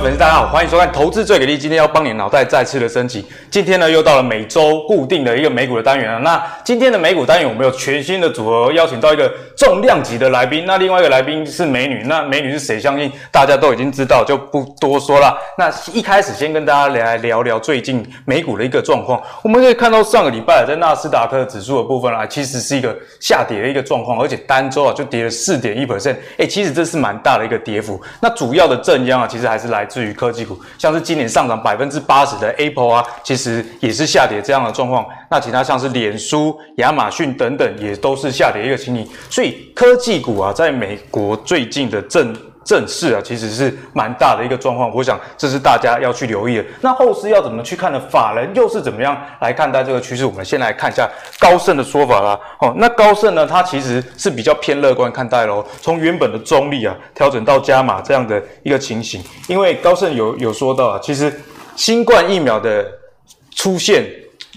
粉丝，大家好，欢迎收看《投资最给力》。今天要帮你脑袋再次的升级。今天呢，又到了每周固定的一个美股的单元了。那今天的美股单元，我们有全新的组合，邀请到一个重量级的来宾。那另外一个来宾是美女，那美女是谁？相信大家都已经知道，就不多说了。那一开始先跟大家来聊聊最近美股的一个状况。我们可以看到上个礼拜在纳斯达克指数的部分啊，其实是一个下跌的一个状况，而且单周啊就跌了四点一 percent。哎，其实这是蛮大的一个跌幅。那主要的正央啊，其实还是来。至于科技股，像是今年上涨百分之八十的 Apple 啊，其实也是下跌这样的状况。那其他像是脸书、亚马逊等等，也都是下跌一个情形。所以科技股啊，在美国最近的正。正式啊，其实是蛮大的一个状况，我想这是大家要去留意的。那后市要怎么去看呢？法人又是怎么样来看待这个趋势？我们先来看一下高盛的说法啦。哦，那高盛呢，它其实是比较偏乐观看待喽。从原本的中立啊，调整到加码这样的一个情形，因为高盛有有说到啊，其实新冠疫苗的出现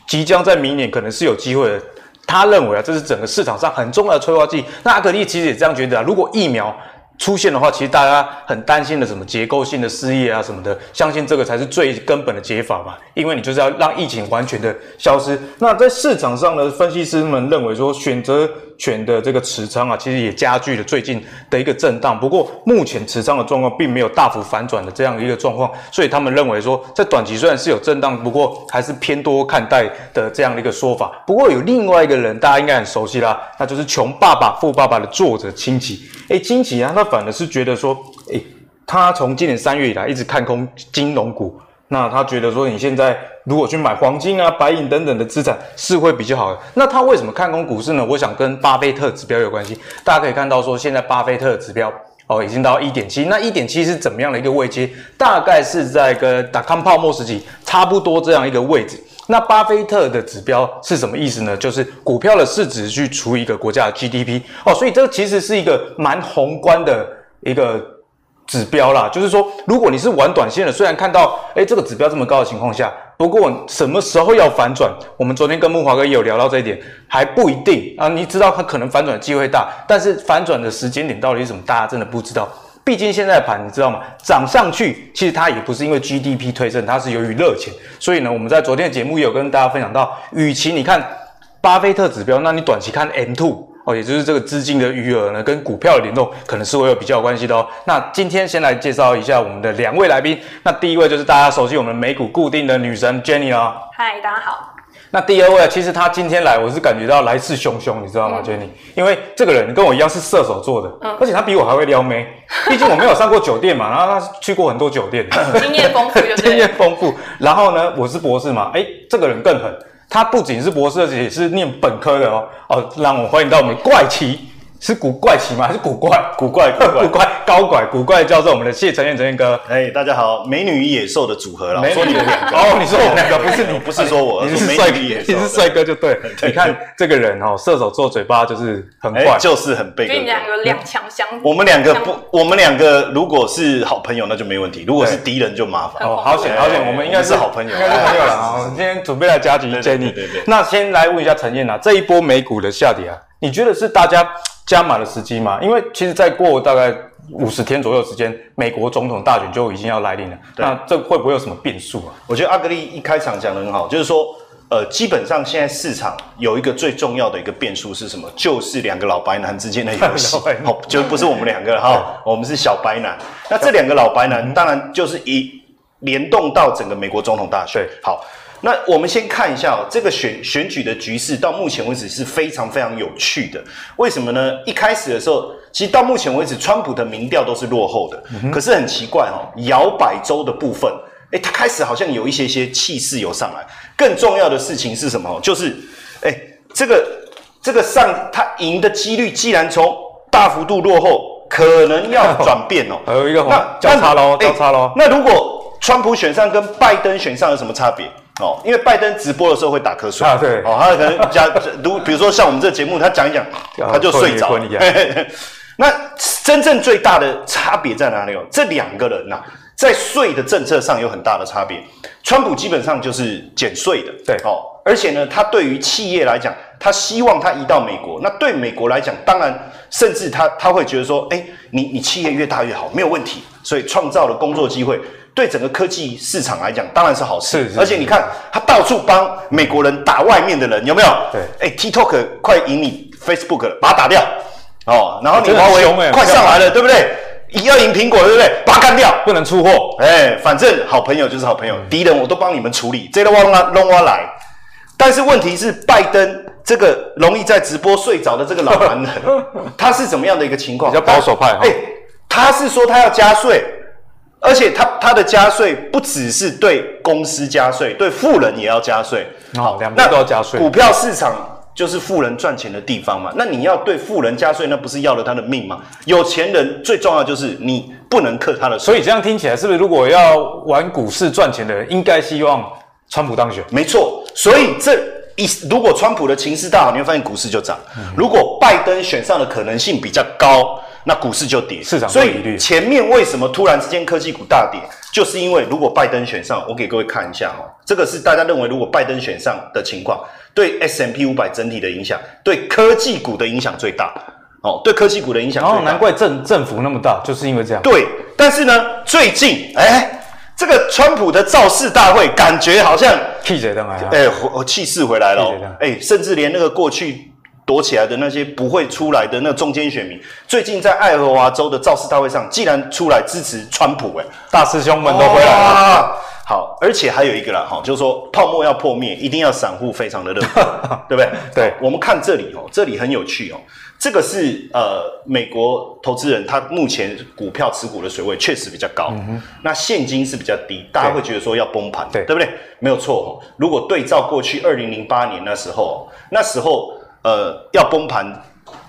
即将在明年可能是有机会的。他认为啊，这是整个市场上很重要的催化剂。那阿格力其实也这样觉得啊，如果疫苗出现的话，其实大家很担心的什么结构性的失业啊什么的，相信这个才是最根本的解法吧，因为你就是要让疫情完全的消失。那在市场上的，分析师们认为说选择。权的这个持仓啊，其实也加剧了最近的一个震荡。不过目前持仓的状况并没有大幅反转的这样一个状况，所以他们认为说，在短期虽然是有震荡，不过还是偏多看待的这样的一个说法。不过有另外一个人，大家应该很熟悉啦，那就是《穷爸爸富爸爸》的作者清崎。诶，清崎啊，他反而是觉得说，诶，他从今年三月以来一直看空金融股。那他觉得说，你现在如果去买黄金啊、白银等等的资产是会比较好的。那他为什么看空股市呢？我想跟巴菲特指标有关系。大家可以看到说，现在巴菲特的指标哦已经到一点七。那一点七是怎么样的一个位阶？大概是在跟达康泡沫时期差不多这样一个位置。那巴菲特的指标是什么意思呢？就是股票的市值去除一个国家的 GDP 哦。所以这其实是一个蛮宏观的一个。指标啦，就是说，如果你是玩短线的，虽然看到，诶这个指标这么高的情况下，不过什么时候要反转？我们昨天跟木华哥也有聊到这一点，还不一定啊。你知道它可能反转的机会大，但是反转的时间点到底是什么？大家真的不知道。毕竟现在的盘，你知道吗？涨上去，其实它也不是因为 GDP 推升，它是由于热钱。所以呢，我们在昨天的节目也有跟大家分享到，与其你看巴菲特指标，那你短期看 M2。哦，也就是这个资金的余额呢，跟股票的联动可能是会有比较有关系的哦。那今天先来介绍一下我们的两位来宾。那第一位就是大家熟悉我们美股固定的女神 Jenny 哦。嗨，大家好。那第二位，其实她今天来，我是感觉到来势汹汹，你知道吗、嗯、，Jenny？因为这个人跟我一样是射手座的，嗯，而且他比我还会撩妹。毕竟我没有上过酒店嘛，然后他去过很多酒店，经验丰富 经验丰富。然后呢，我是博士嘛，诶，这个人更狠，他不仅是博士，而且也是念本科的哦。哦，让我欢迎到我们怪奇。是古怪奇吗？还是古怪？古怪，古怪，古怪，高怪，古怪教授，我们的谢承彦，承彦哥。哎，大家好，美女与野兽的组合了。我说你们两个哦，你说我们两个，不是你，不是说我，你是帅哥，你是帅哥就对。你看这个人哦，射手座嘴巴就是很怪，就是很背。跟你们两个两强相。我们两个不，我们两个如果是好朋友那就没问题，如果是敌人就麻烦。哦，好险好险，我们应该是好朋友，应该是朋友了啊。今天准备来加急 Jenny。对对。那先来问一下陈彦啊，这一波美股的下跌啊，你觉得是大家？加码的时机吗？因为其实再过大概五十天左右时间，美国总统大选就已经要来临了。那这会不会有什么变数啊？我觉得阿格力一开场讲的很好，就是说，呃，基本上现在市场有一个最重要的一个变数是什么？就是两个老白男之间的游戏。好，就不是我们两个哈，我们是小白男。那这两个老白男，当然就是一联动到整个美国总统大选。好。那我们先看一下哦，这个选选举的局势到目前为止是非常非常有趣的。为什么呢？一开始的时候，其实到目前为止，川普的民调都是落后的。嗯、可是很奇怪哦，摇摆州的部分，诶，他开始好像有一些些气势有上来。更重要的事情是什么？就是，诶，这个这个上他赢的几率，既然从大幅度落后，可能要 转变哦。还有一个那交叉喽，交叉喽。那如果川普选上跟拜登选上有什么差别？哦，因为拜登直播的时候会打瞌睡啊，对，哦，他可能讲，如比如说像我们这个节目，他讲一讲，他就睡着了。那真正最大的差别在哪里哦？这两个人呐、啊，在税的政策上有很大的差别。川普基本上就是减税的，对，哦，而且呢，他对于企业来讲，他希望他移到美国。那对美国来讲，当然，甚至他他会觉得说，哎，你你企业越大越好，没有问题。所以创造了工作机会。对整个科技市场来讲当然是好事。是，是，而且你看，他到处帮美国人打外面的人，有没有？对。哎，TikTok 快赢你 Facebook 了，把它打掉哦。然后你华为快上来了，对不对？要赢苹果，对不对？把它干掉，不能出货。哎，反正好朋友就是好朋友，敌人我都帮你们处理，这都往哪弄我来。但是问题是，拜登这个容易在直播睡着的这个老男人，他是怎么样的一个情况？比较保守派。哎，他是说他要加税，而且他他的加税不只是对公司加税，对富人也要加税。好，两边都要加税。股票市场。就是富人赚钱的地方嘛，那你要对富人加税，那不是要了他的命吗？有钱人最重要就是你不能克他的税。所以这样听起来，是不是如果要玩股市赚钱的人，应该希望川普当选？没错，所以这一如果川普的情势大好，你会发现股市就涨；嗯、如果拜登选上的可能性比较高，那股市就跌。市场所以前面为什么突然之间科技股大跌，就是因为如果拜登选上，我给各位看一下哈，这个是大家认为如果拜登选上的情况。对 S M P 五百整体的影响，对科技股的影响最大。哦，对科技股的影响最大。哦，难怪政政府那么大，就是因为这样。对，但是呢，最近，哎，这个川普的造势大会，感觉好像气势回来了。哎，我气势回来了。哎，甚至连那个过去躲起来的那些不会出来的那中间选民，最近在爱荷华州的造势大会上，竟然出来支持川普。哎，大师兄们都回来了。哦好，而且还有一个啦，哈，就是说泡沫要破灭，一定要散户非常的乐观，对不对？对，我们看这里哦，这里很有趣哦，这个是呃美国投资人他目前股票持股的水位确实比较高，嗯，那现金是比较低，大家会觉得说要崩盘，对，对不对？没有错哦，如果对照过去二零零八年那时候，那时候呃要崩盘。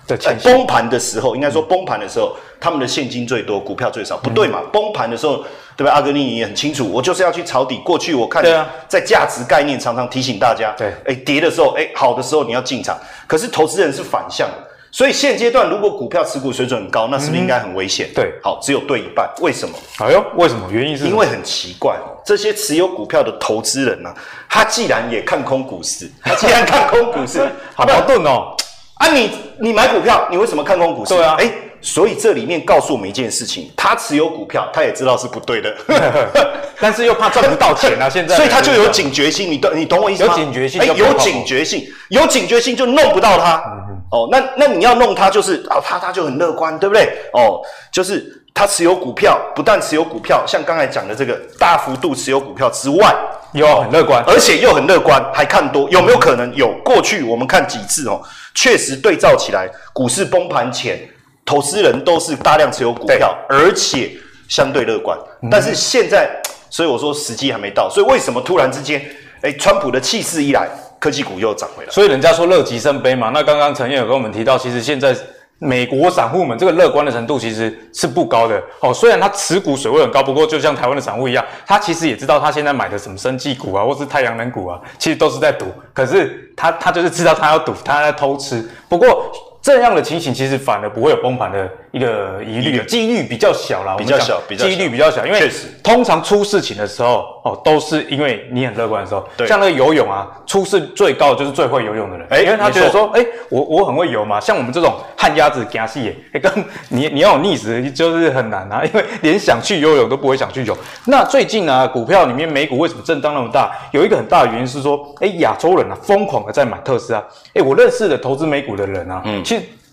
在崩盘的时候，应该说崩盘的时候，他们的现金最多，股票最少，不对嘛？崩盘的时候，对不对？阿格尼也很清楚，我就是要去抄底。过去我看，在价值概念常常提醒大家，对，哎，跌的时候，哎，好的时候你要进场。可是投资人是反向的，所以现阶段如果股票持股水准很高，那是不是应该很危险？对，好，只有对一半，为什么？哎呦，为什么？原因是因为很奇怪哦，这些持有股票的投资人呢，他既然也看空股市，他既然看空股市，好矛盾哦。啊你，你你买股票，你为什么看空股市？对啊，哎，所以这里面告诉我们一件事情：他持有股票，他也知道是不对的，但是又怕赚不到钱啊。现在，所以他就有警觉性。你懂你懂我意思吗？有警觉性，哎，有警觉性，有警觉性就弄不到他。嗯、哦，那那你要弄他，就是啊，他他就很乐观，对不对？哦，就是他持有股票，不但持有股票，像刚才讲的这个大幅度持有股票之外。有很乐观，而且又很乐观，还看多，有没有可能？有，过去我们看几次哦，确实对照起来，股市崩盘前，投资人都是大量持有股票，而且相对乐观。嗯、但是现在，所以我说时机还没到。所以为什么突然之间，哎，川普的气势一来，科技股又涨回来？所以人家说乐极生悲嘛。那刚刚陈彦有跟我们提到，其实现在。美国散户们这个乐观的程度其实是不高的哦，虽然他持股水位很高，不过就像台湾的散户一样，他其实也知道他现在买的什么生技股啊，或是太阳能股啊，其实都是在赌，可是他他就是知道他要赌，他在偷吃，不过。这样的情形其实反而不会有崩盘的一个疑虑，几率比较小啦，比较小，比较几率比较小，因为通常出事情的时候哦，都是因为你很乐观的时候。对，像那个游泳啊，出事最高的就是最会游泳的人，哎，因为他觉得说，哎，我我很会游嘛，像我们这种旱鸭子惊死耶，哎，跟你你要有溺死就是很难啊，因为连想去游泳都不会想去游。那最近呢，股票里面美股为什么震荡那么大？有一个很大的原因是说，哎，亚洲人啊疯狂的在买特斯拉，哎，我认识的投资美股的人啊，嗯。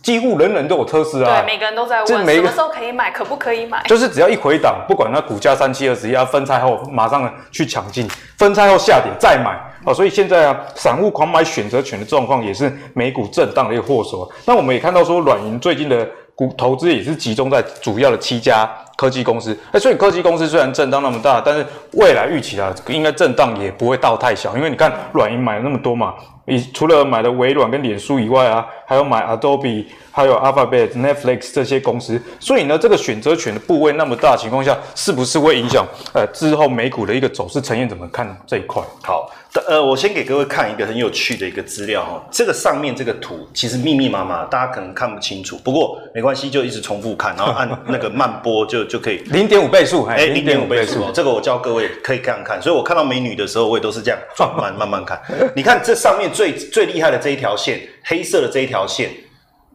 几乎人人都有特斯拉，对，每个人都在问什么时候可以买，可不可以买？就是只要一回档，不管它股价三七二十一，要分拆后马上去抢进，分拆后下跌再买。哦，所以现在啊，散户狂买选择权的状况也是美股震荡的一个祸首。那我们也看到说，软银最近的股投资也是集中在主要的七家科技公司。哎，所以科技公司虽然震荡那么大，但是未来预期啊，应该震荡也不会到太小，因为你看软银买了那么多嘛。你除了买的微软跟脸书以外啊，还有买 Adobe，还有 Alphabet、Netflix 这些公司，所以呢，这个选择权的部位那么大情况下，是不是会影响呃之后美股的一个走势？陈彦怎么看这一块？好，呃，我先给各位看一个很有趣的一个资料哈，这个上面这个图其实密密麻麻，大家可能看不清楚，不过没关系，就一直重复看，然后按那个慢播就就可以。零点五倍速，哎，零点五倍速，这个我教各位可以看看。所以我看到美女的时候，我也都是这样慢慢慢慢看。你看这上面。最最厉害的这一条线，黑色的这一条线，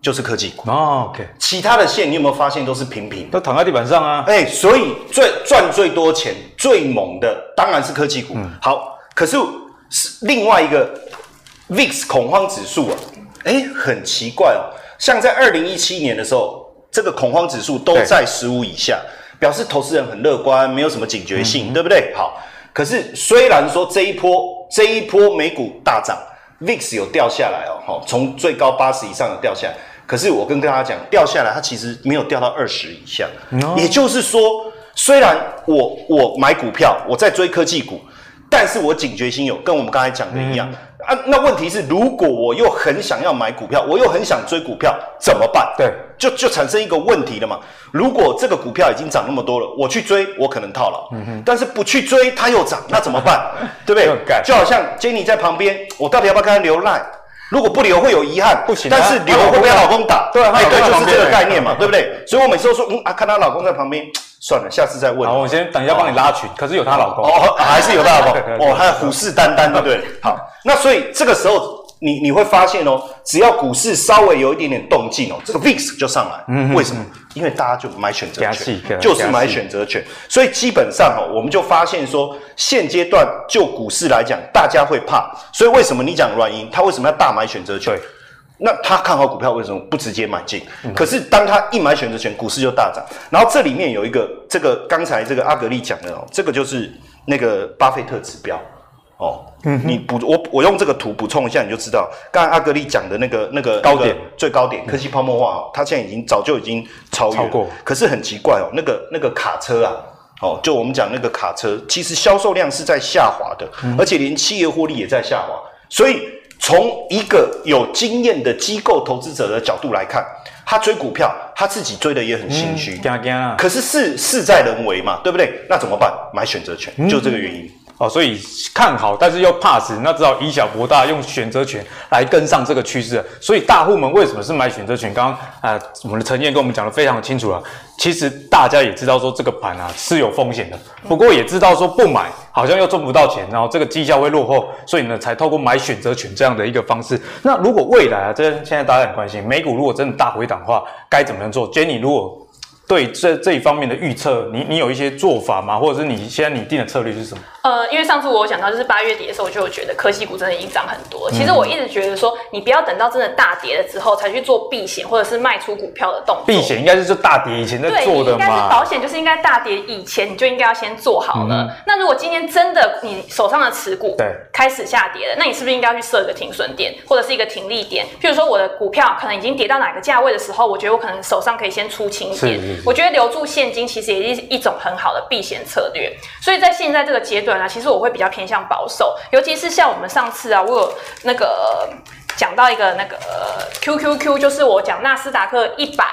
就是科技股。哦，OK。其他的线你有没有发现都是平平，都躺在地板上啊？哎、欸，所以最赚最多钱、最猛的当然是科技股。嗯、好，可是是另外一个 VIX 恐慌指数啊，哎、欸，很奇怪哦。像在二零一七年的时候，这个恐慌指数都在十五以下，表示投资人很乐观，没有什么警觉性，嗯、对不对？好，可是虽然说这一波这一波美股大涨，VIX 有掉下来哦，哈，从最高八十以上有掉下来，可是我跟大家讲，掉下来它其实没有掉到二十以下，哦、也就是说，虽然我我买股票，我在追科技股，但是我警觉心有，跟我们刚才讲的一样。嗯啊，那问题是，如果我又很想要买股票，我又很想追股票，怎么办？对，就就产生一个问题了嘛。如果这个股票已经涨那么多了，我去追，我可能套牢。嗯哼。但是不去追，它又涨，那怎么办？对不对？就好像 Jenny 在旁边，我到底要不要跟他留赖？如果不留会有遗憾，不行。但是留会被她老公打。对，哎，对，就是这个概念嘛，对不对？所以我每次都说，嗯啊，看她老公在旁边。算了，下次再问。好，我先等一下帮你拉群。可是有她老公哦，还是有她老公 哦，还有虎视眈眈，对不对？好，那所以这个时候你你会发现哦，只要股市稍微有一点点动静哦，这个 VIX 就上来。嗯，为什么？因为大家就买选择权，就是买选择权。所以基本上哦，我们就发现说，现阶段就股市来讲，大家会怕。所以为什么你讲软银，他为什么要大买选择权？那他看好股票为什么不直接买进？嗯、可是当他一买选择权，股市就大涨。然后这里面有一个，这个刚才这个阿格力讲的哦，这个就是那个巴菲特指标哦。嗯，你补我我用这个图补充一下，你就知道刚才阿格力讲的那个那个高点最高点，科技泡沫化哦，它现在已经早就已经超越。超过。可是很奇怪哦，那个那个卡车啊，哦，就我们讲那个卡车，其实销售量是在下滑的，嗯、而且连企业获利也在下滑，所以。从一个有经验的机构投资者的角度来看，他追股票，他自己追的也很心虚。嗯、可是事事在人为嘛，对不对？那怎么办？买选择权，嗯、就这个原因。哦，所以看好，但是又怕死，那只好以小博大，用选择权来跟上这个趋势。所以大户们为什么是买选择权？刚刚啊、我们的陈燕跟我们讲的非常的清楚了。其实大家也知道说这个盘啊是有风险的，不过也知道说不买好像又赚不到钱，然后这个绩效会落后，所以呢才透过买选择权这样的一个方式。那如果未来啊，这现在大家很关心，美股如果真的大回档的话，该怎么样做？Jenny 如果对这这一方面的预测，你你有一些做法吗？或者是你现在拟定的策略是什么？呃，因为上次我有讲到，就是八月底的时候，我就觉得科技股真的已经涨很多。其实我一直觉得说，你不要等到真的大跌了之后才去做避险或者是卖出股票的动作。避险应该是就大跌以前在做的嘛。对，应该是保险，就是应该大跌以前你就应该要先做好了。嗯、那如果今天真的你手上的持股对开始下跌了，那你是不是应该要去设一个停损点或者是一个停利点？譬如说我的股票可能已经跌到哪个价位的时候，我觉得我可能手上可以先出清一点。是是是，我觉得留住现金其实也是一种很好的避险策略。所以在现在这个阶段啊，其实我会比较。偏向保守，尤其是像我们上次啊，我有那个讲到一个那个 QQQ，就是我讲纳斯达克一百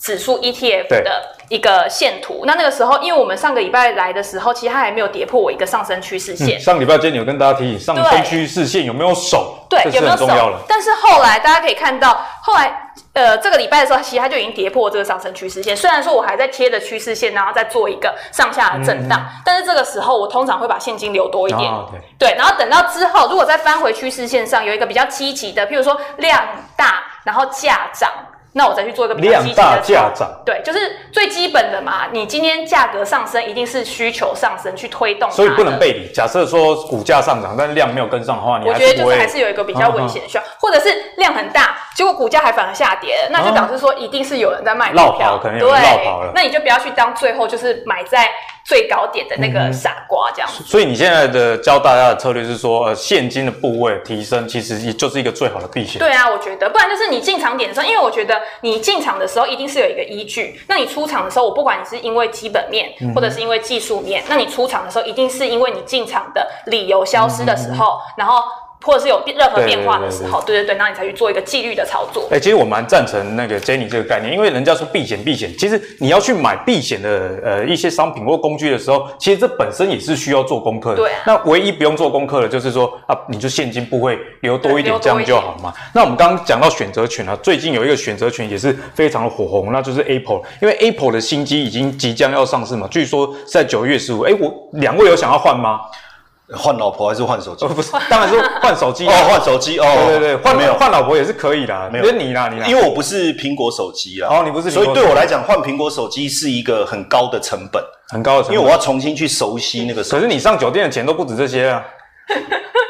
指数 ETF 的一个线图。那那个时候，因为我们上个礼拜来的时候，其实它还没有跌破我一个上升趋势线。嗯、上礼拜今天有跟大家提醒，上升趋势线有没有守？对，有没有守？但是后来大家可以看到，后来。呃，这个礼拜的时候，其实它就已经跌破这个上升趋势线。虽然说我还在贴着趋势线，然后再做一个上下的震荡，嗯、但是这个时候我通常会把现金留多一点。对，然后等到之后，如果再翻回趋势线上有一个比较积极的，譬如说量大，然后价涨。那我再去做一个比较积极的量大价涨，对，就是最基本的嘛。你今天价格上升，一定是需求上升去推动，所以不能背离。假设说股价上涨，但是量没有跟上的话，你还是我觉得就是还是有一个比较危险的需要，或者是量很大，结果股价还反而下跌，那就表示说一定是有人在卖股票，可能有人落跑了。那你就不要去当最后就是买在。最高点的那个傻瓜，这样子。所以你现在的教大家的策略是说，呃，现金的部位提升，其实也就是一个最好的避险。对啊，我觉得，不然就是你进场点的时候，因为我觉得你进场的时候一定是有一个依据。那你出场的时候，我不管你是因为基本面，或者是因为技术面，那你出场的时候，一定是因为你进场的理由消失的时候，然后。或者是有任何变化的时候，对对对，那你才去做一个纪律的操作。哎，其实我蛮赞成那个 Jenny 这个概念，因为人家说避险避险，其实你要去买避险的呃一些商品或工具的时候，其实这本身也是需要做功课的。对。那唯一不用做功课的，就是说啊，你就现金部位留多一点，这样就好嘛。那我们刚刚讲到选择权啊，最近有一个选择权也是非常的火红，那就是 Apple，因为 Apple 的新机已经即将要上市嘛，据说是在九月十五。哎，我两位有想要换吗？换老婆还是换手机？哦不是，当然是换手机哦，换手机哦。对对对，换没有换老婆也是可以的，没有你啦，你啦，因为我不是苹果手机啦。哦，你不是，所以对我来讲，换苹果手机是一个很高的成本，很高的成本，因为我要重新去熟悉那个。可是你上酒店的钱都不止这些啊。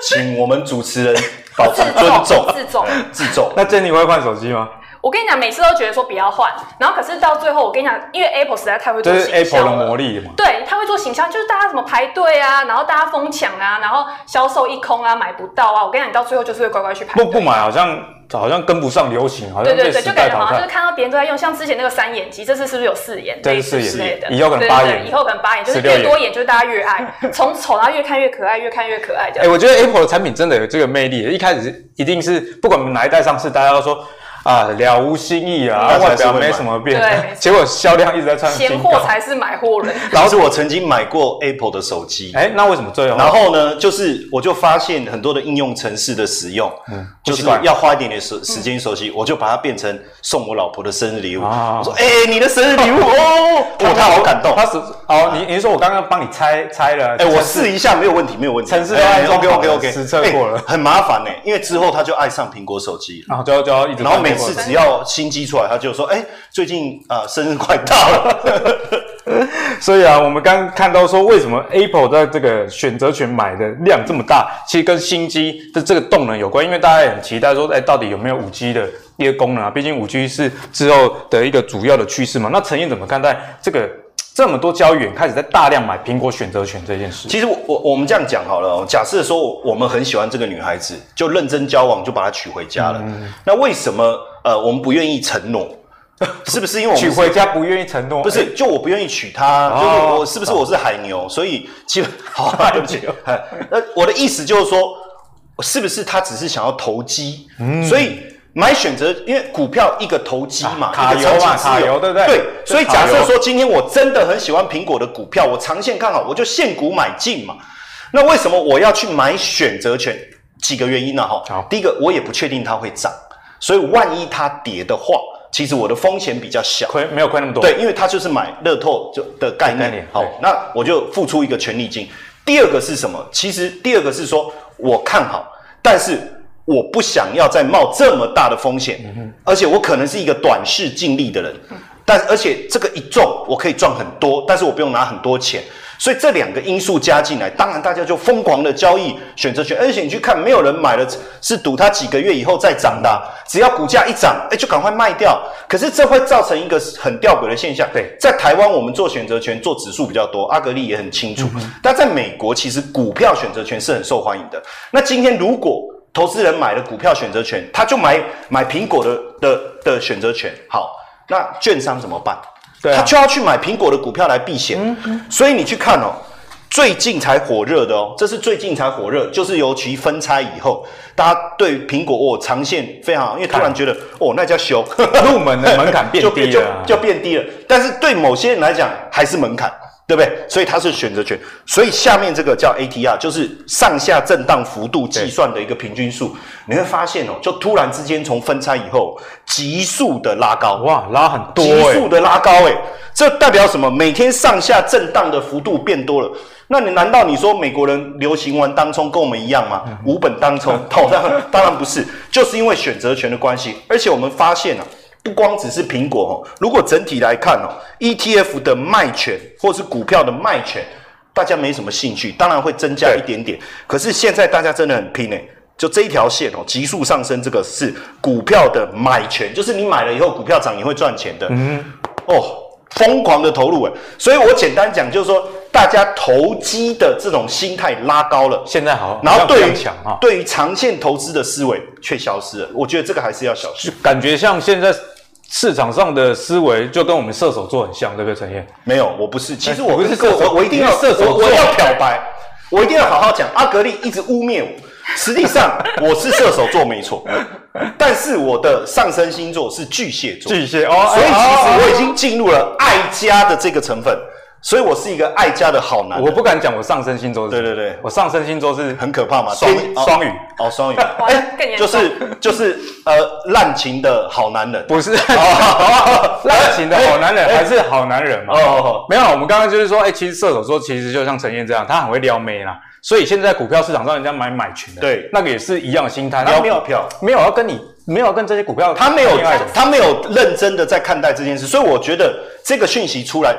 请我们主持人保持尊重，自重，自重。那 Jenny 会换手机吗？我跟你讲，每次都觉得说不要换，然后可是到最后，我跟你讲，因为 Apple 实在太会做行销了。这是 Apple 的魔力嘛？对，他会做行销，就是大家怎么排队啊，然后大家疯抢啊，然后销售一空啊，买不到啊。我跟你讲，你到最后就是会乖乖去排。不不买，好像好像跟不上流行，好像对对对，就感觉好像就是看到别人都在用，像之前那个三眼机，这次是不是有四眼？对，四眼之类的。以后可能八眼，以后可能八眼，就是越多眼就是大家越爱，从丑到越看越可爱，越看越可爱。哎，我觉得 Apple 的产品真的有这个魅力，一开始是一定是不管哪一代上市，大家都说。啊，了无新意啊，外表没什么变，对 结果销量一直在创新高。货才是买货人。然后是我曾经买过 Apple 的手机，哎，那为什么最后？然后呢，就是我就发现很多的应用程式的使用，嗯，就是要花一点点时时间熟悉，我就把它变成送我老婆的生日礼物。我说，哎，你的生日礼物哦，哇，他好感动。他是哦，你你说我刚刚帮你拆拆了，哎，我试一下没有问题，没有问题。程式都按 OK OK OK，实测过了，很麻烦呢，因为之后他就爱上苹果手机，然后就要就要一直，然后每次只要。新机出来，他就说：“哎、欸，最近啊、呃，生日快到了。”所以啊，我们刚刚看到说，为什么 Apple 在这个选择权买的量这么大，其实跟新机的这个动能有关。因为大家也很期待说，哎、欸，到底有没有五 G 的一些功能啊？毕竟五 G 是之后的一个主要的趋势嘛。那陈燕怎么看待这个这么多交易员开始在大量买苹果选择权这件事？其实我我我们这样讲好了，假设说我们很喜欢这个女孩子，就认真交往，就把她娶回家了。嗯、那为什么？呃，我们不愿意承诺，是不是因为娶回家不愿意承诺？不是，就我不愿意娶她，哦、就是我是不是我是海牛？哦、所以其实 好，对不起。那，我的意思就是说，是不是他只是想要投机？嗯，所以买选择，因为股票一个投机嘛，卡油嘛，卡油对不对？对，所以假设说今天我真的很喜欢苹果的股票，我长线看好，我就现股买进嘛。那为什么我要去买选择权？几个原因呢？哈，好，第一个我也不确定它会涨。所以万一它跌的话，其实我的风险比较小，亏没有亏那么多。对，因为它就是买乐透就的概念。概念好，那我就付出一个权利金。第二个是什么？其实第二个是说我看好，但是我不想要再冒这么大的风险，嗯、而且我可能是一个短视近利的人，嗯、但而且这个一中我可以赚很多，但是我不用拿很多钱。所以这两个因素加进来，当然大家就疯狂的交易选择权，而且你去看，没有人买了是赌它几个月以后再涨的，啊，只要股价一涨，哎，就赶快卖掉。可是这会造成一个很吊诡的现象。对，在台湾我们做选择权做指数比较多，阿格力也很清楚。嗯、但在美国，其实股票选择权是很受欢迎的。那今天如果投资人买了股票选择权，他就买买苹果的的的选择权，好，那券商怎么办？对啊、他就要去买苹果的股票来避险，嗯嗯、所以你去看哦，最近才火热的哦，这是最近才火热，就是尤其分拆以后，大家对苹果哦长线非常好，因为突然觉得哦那叫修，入门的门槛变低了。就，就，就变低了，但是对某些人来讲还是门槛。对不对？所以它是选择权，所以下面这个叫 ATR，就是上下震荡幅度计算的一个平均数。你会发现哦，就突然之间从分拆以后，急速的拉高，哇，拉很多，急速的拉高，诶，这代表什么？每天上下震荡的幅度变多了。那你难道你说美国人流行玩当冲跟我们一样吗？无本当冲？当然当然不是，就是因为选择权的关系。而且我们发现啊。不光只是苹果哦，如果整体来看哦，ETF 的卖权或是股票的卖权，大家没什么兴趣，当然会增加一点点。可是现在大家真的很拼呢，就这一条线哦，急速上升，这个是股票的买权，就是你买了以后股票涨你会赚钱的。嗯，哦，疯狂的投入诶，所以我简单讲就是说。大家投机的这种心态拉高了，现在好，然后对于对于长线投资的思维却消失了。我觉得这个还是要小心。感觉像现在市场上的思维就跟我们射手座很像，对不对，陈彦？没有，我不是。其实我不是射手，我一定要射手座，我要漂白，我一定要好好讲。阿格力一直污蔑我，实际上我是射手座没错，但是我的上升星座是巨蟹座，巨蟹哦，所以其实我已经进入了爱家的这个成分。所以我是一个爱家的好男人。我不敢讲我上升星座是。对对对，我上升星座是很可怕嘛，双双鱼哦，双鱼。哎，就是就是呃，滥情的好男人。不是，滥情的好男人还是好男人嘛？哦，没有，我们刚刚就是说，哎，其实射手座其实就像陈燕这样，他很会撩妹啦。所以现在股票市场上人家买买群的，对，那个也是一样的心态，他没有票，没有要跟你，没有要跟这些股票，他没有，他没有认真的在看待这件事，所以我觉得这个讯息出来，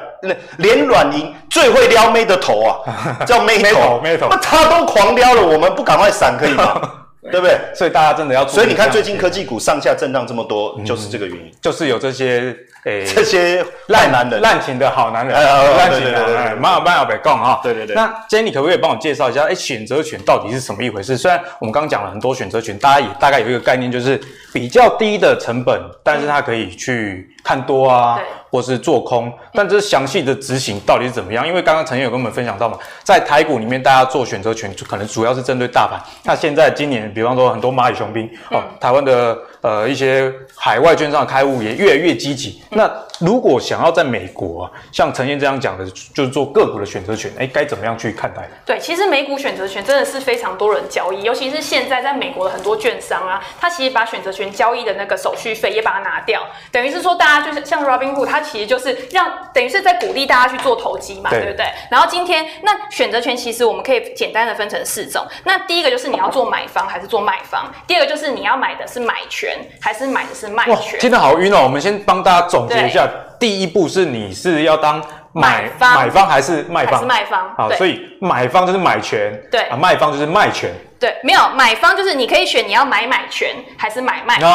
连软银最会撩妹的头啊，叫妹头，妹头，那他都狂撩了，我们不赶快闪可以吗？对。不对？所以大家真的要，所以你看最近科技股上下震荡这么多，就是这个原因，就是有这些。诶，这些烂男人、滥情的好男人，滥情的好男人，蛮有蛮有被讲哈。对对对。那今天你可不可以帮我介绍一下？诶，选择权到底是什么一回事？虽然我们刚刚讲了很多选择权，大家也大概有一个概念，就是比较低的成本，但是它可以去看多啊，或是做空。但这详细的执行到底是怎么样？因为刚刚陈燕有跟我们分享到嘛，在台股里面，大家做选择权就可能主要是针对大盘。那现在今年，比方说很多蚂蚁雄兵哦，台湾的呃一些海外券商的开户也越来越积极。那如果想要在美国啊，像陈燕这样讲的，就是做个股的选择权，哎，该怎么样去看待？对，其实美股选择权真的是非常多人交易，尤其是现在在美国的很多券商啊，他其实把选择权交易的那个手续费也把它拿掉，等于是说大家就是像 Robinhood，它其实就是让等于是在鼓励大家去做投机嘛，对，对不对？然后今天那选择权其实我们可以简单的分成四种，那第一个就是你要做买方还是做卖方，第二个就是你要买的是买权还是买的是卖权。听得好晕哦，我们先帮大家总结一下。第一步是你是要当买方买方还是卖方？还是卖方？好，所以买方就是买权，对啊，卖方就是卖权。对，没有买方就是你可以选你要买买权还是买卖权。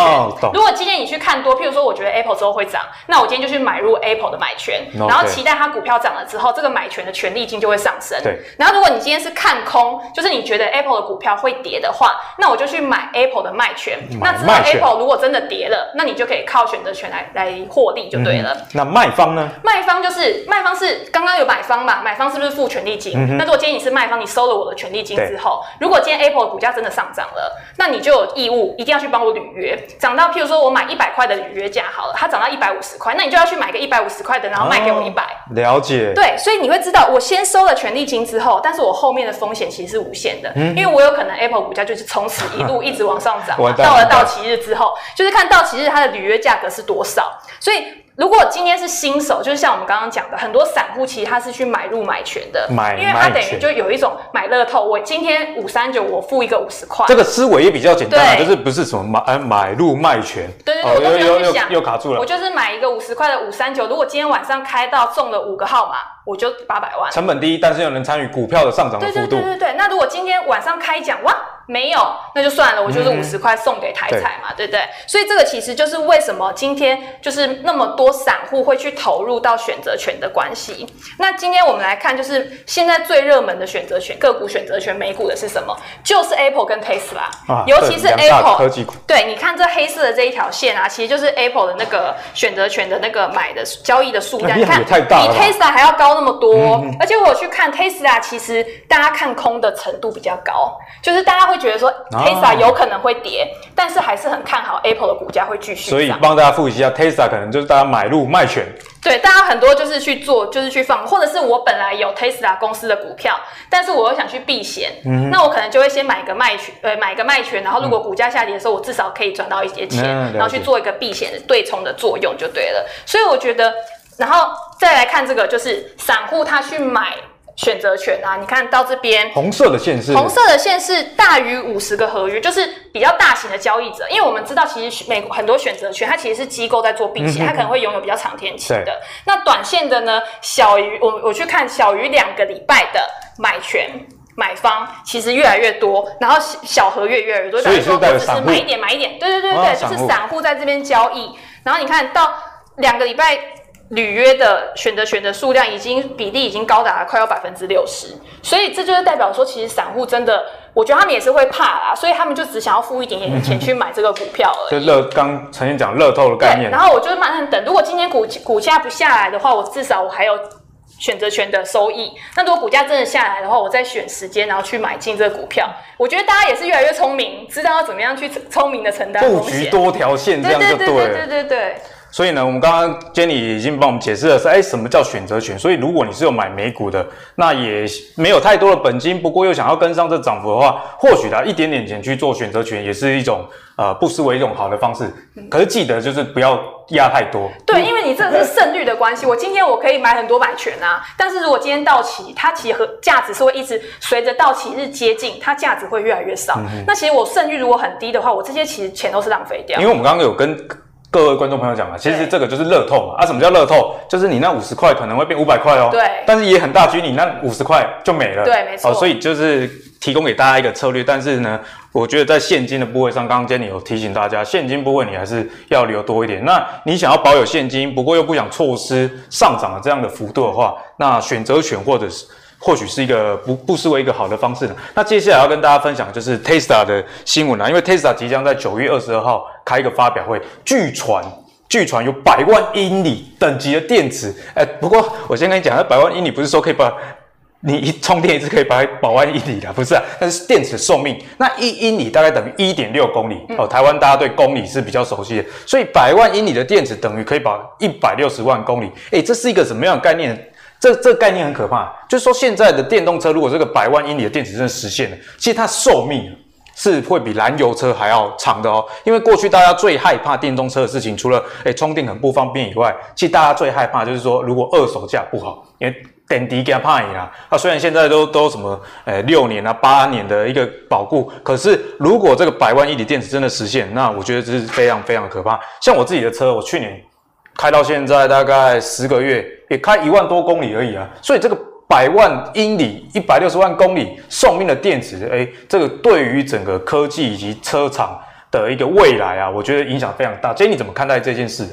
如果今天你去看多，譬如说我觉得 Apple 之后会涨，那我今天就去买入 Apple 的买权，然后期待它股票涨了之后，这个买权的权利金就会上升。对。然后如果你今天是看空，就是你觉得 Apple 的股票会跌的话，那我就去买 Apple 的卖权。那之后 Apple 如果真的跌了，那你就可以靠选择权来来获利就对了。那卖方呢？卖方就是卖方是刚刚有买方嘛，买方是不是付权利金？那如果今天你是卖方，你收了我的权利金之后，如果今天 Apple 的股价真的上涨了，那你就有义务一定要去帮我履约，涨到譬如说我买一百块的履约价好了，它涨到一百五十块，那你就要去买个一百五十块的，然后卖给我一百。了解。对，所以你会知道，我先收了权利金之后，但是我后面的风险其实是无限的，嗯、因为我有可能 Apple 股价就是从此一路一直往上涨，到了到期日之后，就是看到期日它的履约价格是多少，所以。如果今天是新手，就是像我们刚刚讲的，很多散户其实他是去买入买权的，买，因为他等于就有一种买乐透，我今天五三九，我付一个五十块。这个思维也比较简单啊，就是不是什么买呃买入卖权。对对对，我都不用去想，又卡住了。我就是买一个五十块的五三九，如果今天晚上开到中了五个号码，我就八百万。成本低，但是又能参与股票的上涨的幅度。对对对对对，那如果今天晚上开奖哇？没有，那就算了，我就是五十块送给台彩嘛，嗯、对，不对？所以这个其实就是为什么今天就是那么多散户会去投入到选择权的关系。那今天我们来看，就是现在最热门的选择权个股选择权美股的是什么？就是 Apple 跟 Tesla，啊，尤其是 Apple 科技股。对，你看这黑色的这一条线啊，其实就是 Apple 的那个选择权的那个买的交易的数量，你看比 Tesla 还要高那么多。而且我去看 Tesla，其实大家看空的程度比较高，就是大家会。觉得说 Tesla 有可能会跌，哦，但是还是很看好 Apple 的股价会继续。所以帮大家复习一下，Tesla 可能就是大家买入卖权。对，大家很多就是去做，就是去放，或者是我本来有 Tesla 公司的股票，但是我又想去避险，嗯，那我可能就会先买个卖权，呃，买个卖权，然后如果股价下跌的时候，我至少可以赚到一些钱，嗯，然后去做一个避险的对冲的作用就对了。所以我觉得，然后再来看这个，就是散户他去买。选择权啊，你看到这边，红色的线是红色的线是大于五十个合约，就是比较大型的交易者。因为我们知道，其实美很多选择权，它其实是机构在做避险，嗯、它可能会拥有比较长天期的。那短线的呢，小于我我去看小于两个礼拜的买权买方，其实越来越多，然后小合约越来越多。所以说，只是买一点买一点，对对对对，就是散户在这边交易。然后你看到两个礼拜。履约的选择权的数量已经比例已经高达了快要百分之六十，所以这就是代表说，其实散户真的，我觉得他们也是会怕啦，所以他们就只想要付一点点的钱去买这个股票而已。就乐刚曾经讲乐透的概念。然后我就慢慢等，如果今天股股价不下来的话，我至少我还有选择权的收益。那如果股价真的下来的话，我再选时间然后去买进这个股票。我觉得大家也是越来越聪明，知道要怎么样去聪明的承担。布局多条线这样就对了。对对对对对对。所以呢，我们刚刚 Jenny 已经帮我们解释了是，哎，什么叫选择权？所以如果你是有买美股的，那也没有太多的本金，不过又想要跟上这涨幅的话，或许他一点点钱去做选择权，也是一种呃，不失为一种好的方式。可是记得就是不要压太多。对，因为你这个是胜率的关系。我今天我可以买很多买权啊，但是如果今天到期，它其实和价值是会一直随着到期日接近，它价值会越来越少。嗯、那其实我胜率如果很低的话，我这些其实钱都是浪费掉。因为我们刚刚有跟。各位观众朋友讲了，其实这个就是乐透嘛。啊，什么叫乐透？就是你那五十块可能会变五百块哦。对。但是也很大局，你那五十块就没了。对，没错。哦，所以就是提供给大家一个策略。但是呢，我觉得在现金的部位上，刚刚 Jenny 有提醒大家，现金部位你还是要留多一点。那你想要保有现金，不过又不想错失上涨的这样的幅度的话，那选择权或者是。或许是一个不不失为一个好的方式呢。那接下来要跟大家分享的就是 Tesla 的新闻啦，因为 Tesla 即将在九月二十二号开一个发表会，据传据传有百万英里等级的电池。哎，不过我先跟你讲，那百万英里不是说可以把你一充电一次可以百百万英里的，不是啊？但是电池寿命，那一英里大概等于一点六公里哦。台湾大家对公里是比较熟悉的，所以百万英里的电池等于可以跑一百六十万公里。哎，这是一个什么样的概念？这这个概念很可怕，就是说现在的电动车，如果这个百万英里的电池真的实现了，其实它寿命是会比燃油车还要长的哦。因为过去大家最害怕电动车的事情，除了诶充电很不方便以外，其实大家最害怕就是说，如果二手价不好，因为电池给它怕你啦。啊，虽然现在都都什么诶六年啊八年的一个保固，可是如果这个百万英里电池真的实现，那我觉得这是非常非常可怕。像我自己的车，我去年。开到现在大概十个月，也开一万多公里而已啊，所以这个百万英里、一百六十万公里寿命的电池，哎，这个对于整个科技以及车厂的一个未来啊，我觉得影响非常大。杰尼你怎么看待这件事？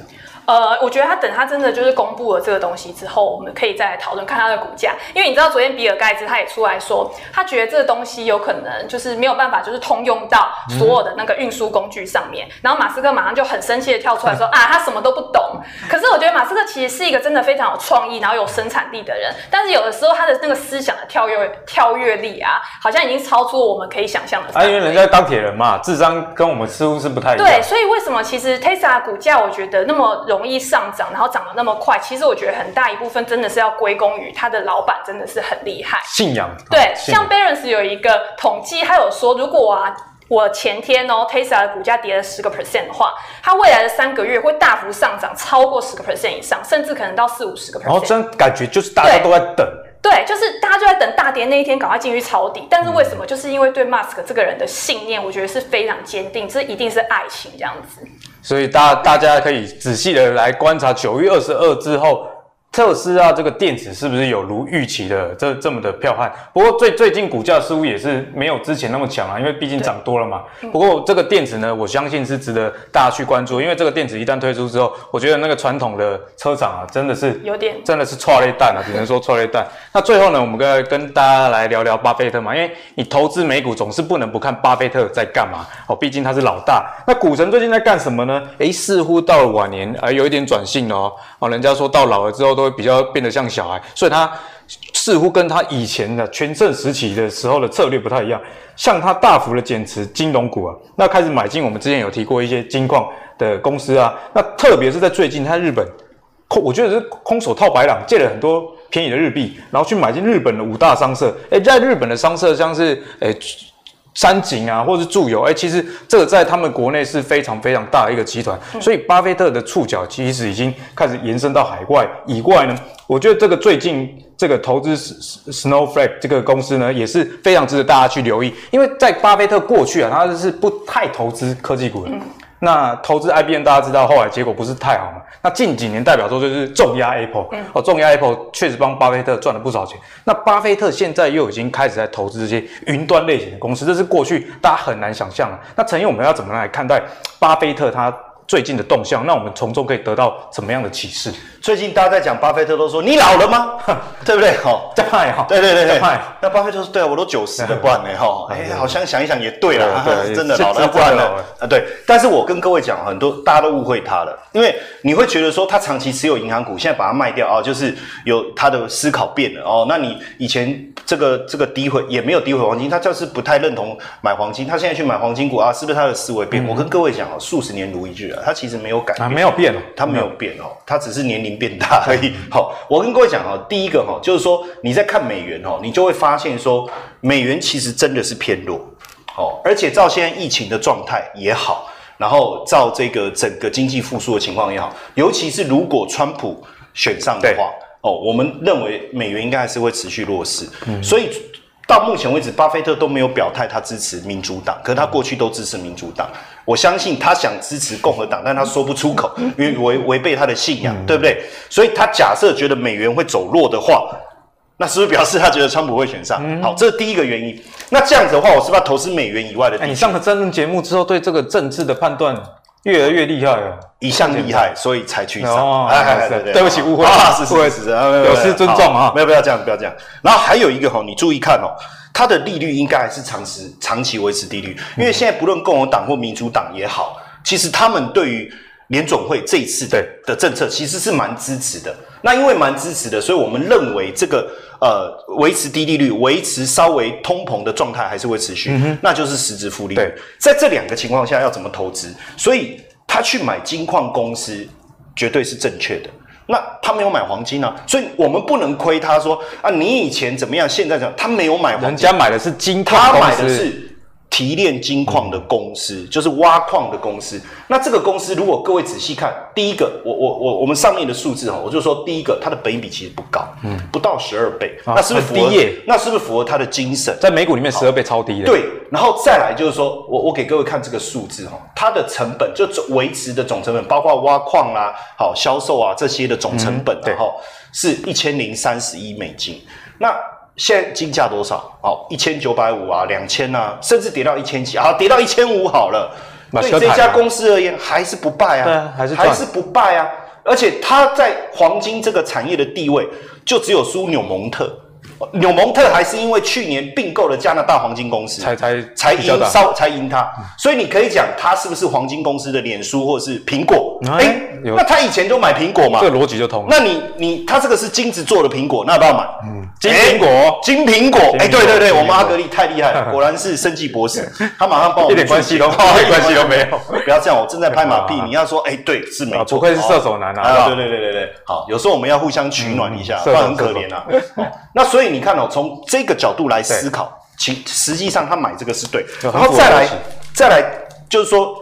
呃，我觉得他等他真的就是公布了这个东西之后，我们可以再来讨论看他的股价。因为你知道，昨天比尔盖茨他也出来说，他觉得这个东西有可能就是没有办法，就是通用到所有的那个运输工具上面。嗯、然后马斯克马上就很生气的跳出来说：“啊，他什么都不懂。”可是我觉得马斯克其实是一个真的非常有创意，然后有生产力的人。但是有的时候他的那个思想的跳跃跳跃力啊，好像已经超出了我们可以想象的。啊，因为人家钢铁人嘛，智商跟我们似乎是不太一样。对，所以为什么其实 Tesla 股价我觉得那么容易上涨，然后涨得那么快，其实我觉得很大一部分真的是要归功于他的老板真的是很厉害，信仰。对，哦、像 Barron's 有一个统计，他有说，如果啊，我前天哦 Tesla 的股价跌了十个 percent 的话，它未来的三个月会大幅上涨超过十个 percent 以上，甚至可能到四五十个 percent。然后这样感觉就是大家都在等。对，就是大家就在等大跌那一天，赶快进去抄底。但是为什么？就是因为对 Musk 这个人的信念，我觉得是非常坚定，这一定是爱情这样子。所以大大家可以仔细的来观察九月二十二之后。特斯拉这个电子是不是有如预期的这这么的彪悍？不过最最近股价似乎也是没有之前那么强啊，因为毕竟涨多了嘛。不过这个电子呢，我相信是值得大家去关注，因为这个电子一旦推出之后，我觉得那个传统的车厂啊，真的是有点真的是剉咧等啊，只能说剉咧等。那最后呢，我们跟跟大家来聊聊巴菲特嘛，因为你投资美股总是不能不看巴菲特在干嘛哦，毕竟他是老大。那股神最近在干什么呢？诶，似乎到了晚年，而有一点转性哦。哦，人家说到老了之后都。会比较变得像小孩，所以他似乎跟他以前的全盛时期的时候的策略不太一样。像他大幅的减持金融股啊，那开始买进我们之前有提过一些金矿的公司啊。那特别是在最近，他日本空，我觉得是空手套白狼，借了很多便宜的日币，然后去买进日本的五大商社。诶，在日本的商社像是诶。三井啊，或者是住友，哎，其实这个在他们国内是非常非常大的一个集团，所以巴菲特的触角其实已经开始延伸到海外以外呢。我觉得这个最近这个投资 Snowflake 这个公司呢，也是非常值得大家去留意，因为在巴菲特过去啊，他是不太投资科技股的。那投资 IBM，大家知道后来结果不是太好嘛？那近几年代表作就是重压 Apple，哦，重压 Apple 确实帮巴菲特赚了不少钱。那巴菲特现在又已经开始在投资这些云端类型的公司，这是过去大家很难想象的。那陈毅，我们要怎么来看待巴菲特他最近的动向，那我们从中可以得到什么样的启示？最近大家在讲巴菲特都说你老了吗？对不对？好，在派哈，对对对对，那巴菲特说对啊，我都九十了，不然呢？哈，哎，好像想一想也对 了，真的老了不然了啊。对，但是我跟各位讲，很多大家都误会他了，因为你会觉得说他长期持有银行股，现在把它卖掉啊，就是有他的思考变了哦。那你以前这个这个诋毁也没有诋毁黄金，他就是不太认同买黄金，他现在去买黄金股啊，是不是他的思维变？我跟各位讲啊，数十年如一日。了，它其实没有改变，啊，没有变哦，它没有变哦，它只是年龄变大而已。好，我跟各位讲哦，第一个哈，就是说你在看美元哦，你就会发现说美元其实真的是偏弱哦，而且照现在疫情的状态也好，然后照这个整个经济复苏的情况也好，尤其是如果川普选上的话哦，我们认为美元应该还是会持续弱势，嗯，所以。到目前为止，巴菲特都没有表态他支持民主党，可是他过去都支持民主党。我相信他想支持共和党，但他说不出口，因为违违背他的信仰，对不对？所以他假设觉得美元会走弱的话，那是不是表示他觉得川普会选上？好，这是第一个原因。那这样子的话，我是不是要投资美元以外的？哎，你上了政论节目之后，对这个政治的判断越来越厉害了，一向厉害，所以才去上。哎，对不起，误会啊，是是是是，有失尊重啊，没有，不要这样，不要这样。然后还有一个哈，你注意看哦，它的利率应该还是长时长期维持低率，因为现在不论共和党或民主党也好，其实他们对于联总会这一次的的政策其实是蛮支持的。那因为蛮支持的，所以我们认为这个呃维持低利率、维持稍微通膨的状态还是会持续，那就是实质复利。对，在这两个情况下要怎么投资？所以。他去买金矿公司，绝对是正确的。那他没有买黄金啊，所以我们不能亏他说啊，你以前怎么样，现在怎样？他没有买黄金，人家买的是金矿，他买的是。提炼金矿的公司，嗯、就是挖矿的公司。那这个公司，如果各位仔细看，第一个，我我我我们上面的数字哈，我就说第一个，它的本益比其实不高，嗯，不到十二倍，啊、那是不是符合？那是不是符合它的精神？在美股里面，十二倍超低的。对，然后再来就是说，我我给各位看这个数字哈，它的成本就维持的总成本，包括挖矿啦、好销售啊这些的总成本，然后、嗯、是一千零三十一美金。那现在金价多少？哦，一千九百五啊，两千啊，甚至跌到一千几啊，跌到一千五好了。对这家公司而言，还是不败啊，还是还是不败啊。而且它在黄金这个产业的地位，就只有输纽蒙特。纽蒙特还是因为去年并购了加拿大黄金公司，才才才赢稍才赢它，所以你可以讲他是不是黄金公司的脸书或者是苹果？哎、欸，那他以前都买苹果嘛，这个逻辑就通了。那你你他这个是金子做的苹果，那要不要买？嗯，金苹果，欸、金苹果，哎、欸，对对对，我们阿格力太厉害了，果。然是生计博士，他马上帮我一点关系都 一点关系都没有。不要这样，我正在拍马屁，你要说哎、欸，对，是没错，不愧是射手男啊，啊！对对对对对，好，有时候我们要互相取暖一下，不然很可怜啊。那所以你看哦，从这个角度来思考，其实际上他买这个是对，然后再来再来就是说，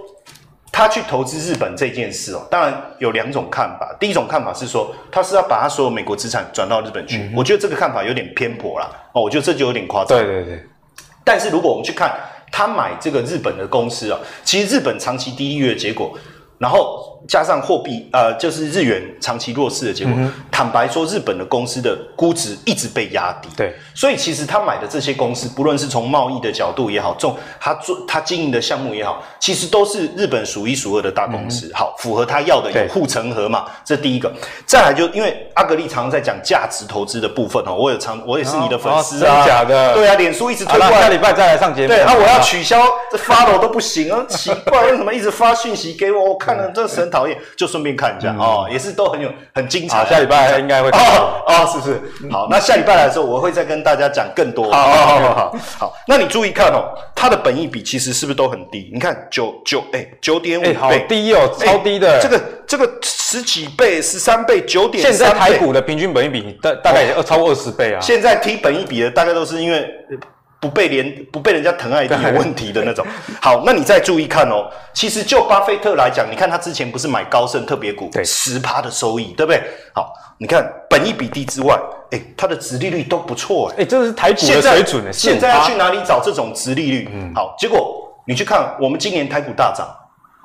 他去投资日本这件事哦，当然有两种看法。第一种看法是说，他是要把他所有美国资产转到日本去，我觉得这个看法有点偏颇啦。哦，我觉得这就有点夸张。对对对。但是如果我们去看他买这个日本的公司啊，其实日本长期低利率的结果。然后加上货币，呃，就是日元长期弱势的结果。嗯、坦白说，日本的公司的估值一直被压低。对，所以其实他买的这些公司，不论是从贸易的角度也好，从他做他经营的项目也好，其实都是日本数一数二的大公司。嗯、好，符合他要的有护城河嘛？对这第一个。再来就因为阿格力常常在讲价值投资的部分哦，我有常我也是你的粉丝啊，假的？对啊，脸书一直推过来，下礼拜再来上节目。对啊，我要取消这发了我都不行啊，奇怪，为什么一直发讯息给我？我看了真的是很讨厌，就顺便看一下哦，也是都很有很精彩。下礼拜应该会哦哦，是不是？好，那下礼拜来的时候，我会再跟大家讲更多。好好好好好，那你注意看哦，它的本益比其实是不是都很低？你看九九哎九点五倍，好低哦，超低的。这个这个十几倍、十三倍、九点现在台股的平均本益比大大概也超过二十倍啊。现在提本益比的大概都是因为。不被连不被人家疼爱的有问题的那种。好，那你再注意看哦。其实就巴菲特来讲，你看他之前不是买高盛特别股，对，十趴的收益，对不对？好，你看本益比低之外，哎，它的殖利率都不错，哎，这是台股的水准。现在要去哪里找这种殖利率？嗯，好，结果你去看，我们今年台股大涨。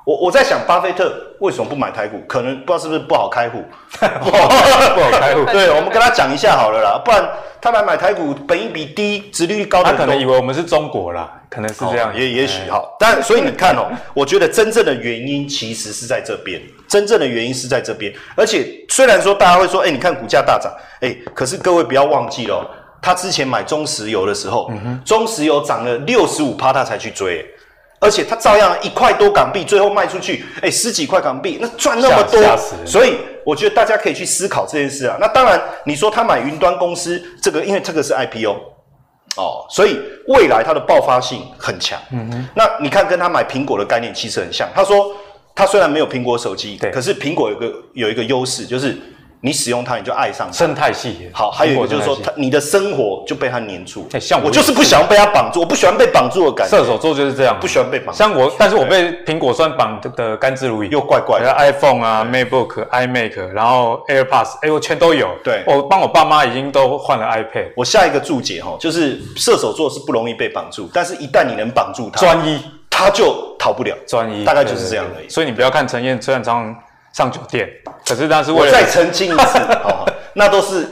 我我在想，巴菲特为什么不买台股？可能不知道是不是不好开户，不好开户。对，我们跟他讲一下好了啦，不然他来买台股，本益比低，殖利率高，他可能以为我们是中国啦，可能是这样，也也许好。但所以你看哦，我觉得真正的原因其实是在这边，真正的原因是在这边。而且虽然说大家会说，哎，你看股价大涨，哎，可是各位不要忘记了，他之前买中石油的时候，中石油涨了六十五趴，他才去追。而且他照样一块多港币，最后卖出去，哎，十几块港币，那赚那么多，所以我觉得大家可以去思考这件事啊。那当然，你说他买云端公司，这个因为这个是 IPO 哦，所以未来它的爆发性很强。嗯哼。那你看跟他买苹果的概念其实很像。他说他虽然没有苹果手机，对，可是苹果有个有一个优势就是。你使用它，你就爱上它。生态系好，还有一个就是说，它你的生活就被它黏住。我，我就是不喜欢被它绑住，我不喜欢被绑住的感觉。射手座就是这样，不喜欢被绑住。像我，但是我被苹果算绑的甘之如饴，又怪怪的。iPhone 啊，MacBook、iMac，然后 AirPods，哎、欸，我全都有。对，我帮我爸妈已经都换了 iPad。我下一个注解哈，就是射手座是不容易被绑住，但是一旦你能绑住它，专一，他就逃不了。专一，大概就是这样而已。所以你不要看陈燕，虽然常上酒店，可是那是为了我再澄清一次，好，那都是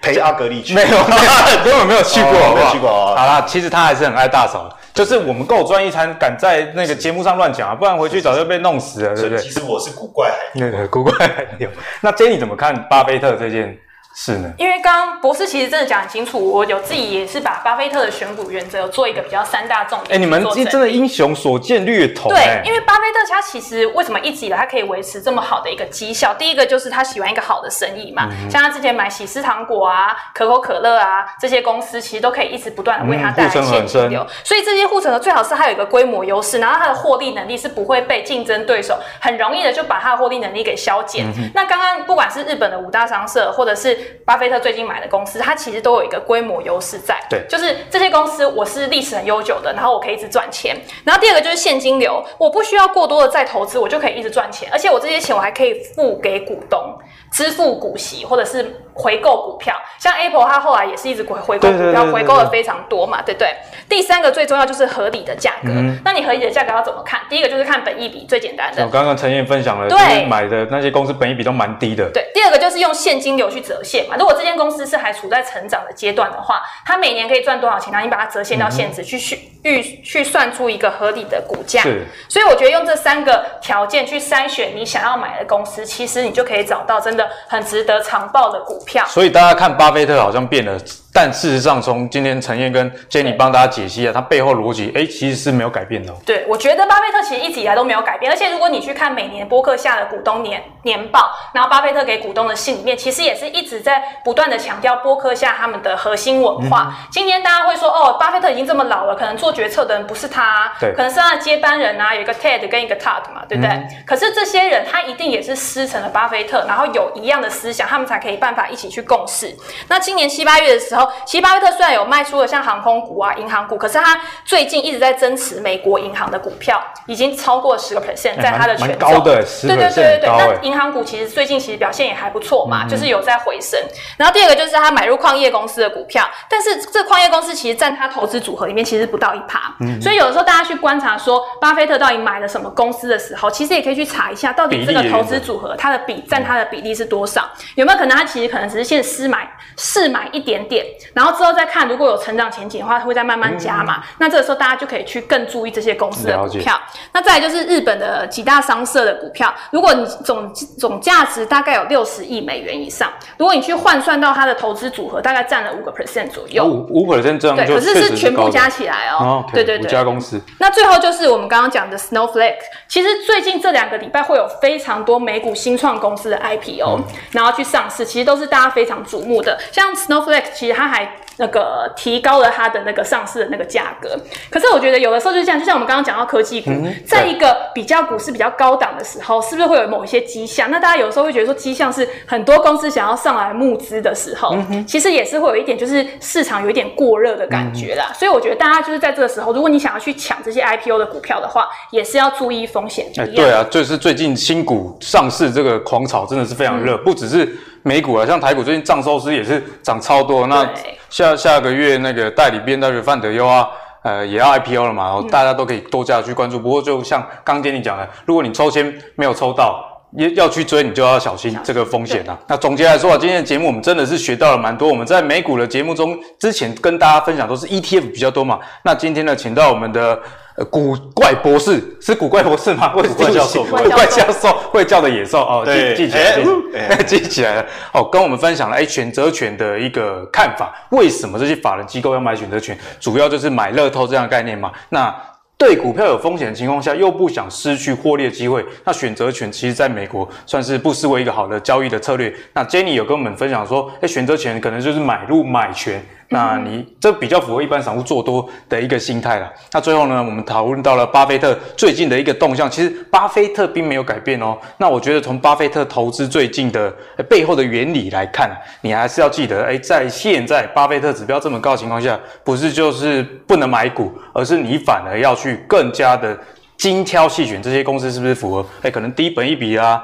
陪阿格力去，没有，根本没有去过，好不好？去过啊。好啦，其实他还是很爱大嫂，就是我们够专一，才敢在那个节目上乱讲啊，不然回去早就被弄死了，对不对？其实我是古怪海那个古怪海流。那 Jenny 怎么看巴菲特这件？是呢，因为刚刚博士其实真的讲很清楚，我有自己也是把巴菲特的选股原则有做一个比较三大重点。哎，你们真的英雄所见略同。对，因为巴菲特他其实为什么一直以来他可以维持这么好的一个绩效？第一个就是他喜欢一个好的生意嘛，嗯、像他之前买喜事糖果啊、可口可乐啊这些公司，其实都可以一直不断的为他带来现金流。所以这些护城河最好是它有一个规模优势，然后它的获利能力是不会被竞争对手很容易的就把它的获利能力给消减。嗯、那刚刚不管是日本的五大商社，或者是巴菲特最近。买的公司，它其实都有一个规模优势在，对，就是这些公司我是历史很悠久的，然后我可以一直赚钱。然后第二个就是现金流，我不需要过多的再投资，我就可以一直赚钱，而且我这些钱我还可以付给股东，支付股息或者是回购股票。像 Apple 它后来也是一直回回购股票，回购的非常多嘛，对不对？第三个最重要就是合理的价格。嗯、那你合理的价格要怎么看？第一个就是看本益比，最简单的。我刚刚陈燕分享了，对，买的那些公司本益比都蛮低的。对，第二个就是用现金流去折现嘛。如果这间公司是还处在成长的阶段的话，它每年可以赚多少钱？然后你把它折现到现值，嗯、去去预去算出一个合理的股价。是，所以我觉得用这三个条件去筛选你想要买的公司，其实你就可以找到真的很值得长报的股所以大家看巴菲特好像变了。但事实上，从今天陈燕跟 Jenny 帮大家解析啊，它背后逻辑，哎，其实是没有改变的。对，我觉得巴菲特其实一直以来都没有改变，而且如果你去看每年波克下的股东年年报，然后巴菲特给股东的信里面，其实也是一直在不断的强调波克下他们的核心文化。嗯、今天大家会说，哦，巴菲特已经这么老了，可能做决策的人不是他，对，可能是他的接班人啊，有一个 Ted 跟一个 Todd 嘛，对不对？嗯、可是这些人他一定也是师承了巴菲特，然后有一样的思想，他们才可以办法一起去共事。那今年七八月的时候，其实巴菲特虽然有卖出了像航空股啊、银行股，可是他最近一直在增持美国银行的股票，已经超过十个 percent，在他的权重。对对对对对。那银行股其实最近其实表现也还不错嘛，嗯、就是有在回升。然后第二个就是他买入矿业公司的股票，但是这矿业公司其实占他投资组合里面其实不到一趴。嗯。所以有的时候大家去观察说巴菲特到底买了什么公司的时候，其实也可以去查一下，到底这个投资组合它的比占它的比例是多少？有没有可能他其实可能只是先试买试买一点点，然后之后再看如果有。成长前景的话，会再慢慢加嘛。嗯、那这个时候大家就可以去更注意这些公司的股票。那再来就是日本的几大商社的股票，如果你总总价值大概有六十亿美元以上，如果你去换算到它的投资组合，大概占了五个 percent 左右。五五 percent 这样对，可是是全部加起来哦。哦 okay, 对对对，五家公司。那最后就是我们刚刚讲的 Snowflake，其实最近这两个礼拜会有非常多美股新创公司的 IPO，、嗯、然后去上市，其实都是大家非常瞩目的。像 Snowflake，其实它还。那个提高了它的那个上市的那个价格，可是我觉得有的时候就是这样，就像我们刚刚讲到科技股，嗯、在一个比较股市比较高档的时候，是不是会有某一些迹象？那大家有时候会觉得说迹象是很多公司想要上来募资的时候，嗯、其实也是会有一点就是市场有一点过热的感觉啦。嗯、所以我觉得大家就是在这个时候，如果你想要去抢这些 IPO 的股票的话，也是要注意风险。哎，对啊，就是最近新股上市这个狂潮真的是非常热，嗯、不只是。美股啊，像台股最近涨寿司也是涨超多。那下下个月那个代理编代理范德优啊，呃，也要 IPO 了嘛，然后大家都可以多加去关注。嗯、不过就像刚跟你讲的，如果你抽签没有抽到，要要去追，你就要小心这个风险啊。那总结来说啊，今天的节目我们真的是学到了蛮多。我们在美股的节目中之前跟大家分享都是 ETF 比较多嘛，那今天呢，请到我们的。呃，古怪博士是古怪博士吗？古怪教授，古怪教授 会叫的野兽哦，记记起来，记起来了哦，跟我们分享了哎，选择权的一个看法。为什么这些法人机构要买选择权？主要就是买乐透这样的概念嘛。那对股票有风险的情况下，又不想失去获利的机会，那选择权其实在美国算是不失为一个好的交易的策略。那 Jenny 有跟我们分享说，哎，选择权可能就是买入买权。那你这比较符合一般散户做多的一个心态了。那最后呢，我们讨论到了巴菲特最近的一个动向，其实巴菲特并没有改变哦。那我觉得从巴菲特投资最近的背后的原理来看，你还是要记得，哎，在现在巴菲特指标这么高的情况下，不是就是不能买股，而是你反而要去更加的精挑细选这些公司是不是符合，哎，可能低本一比啊。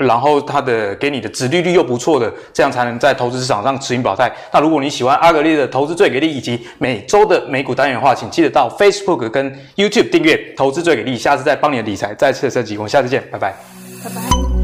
然后它的给你的指利率又不错的，这样才能在投资市场上持盈保泰。那如果你喜欢阿格力的投资最给力以及每周的美股单元的话，请记得到 Facebook 跟 YouTube 订阅投资最给力。下次再帮你的理财再次升级，我们下次见，拜拜，拜拜。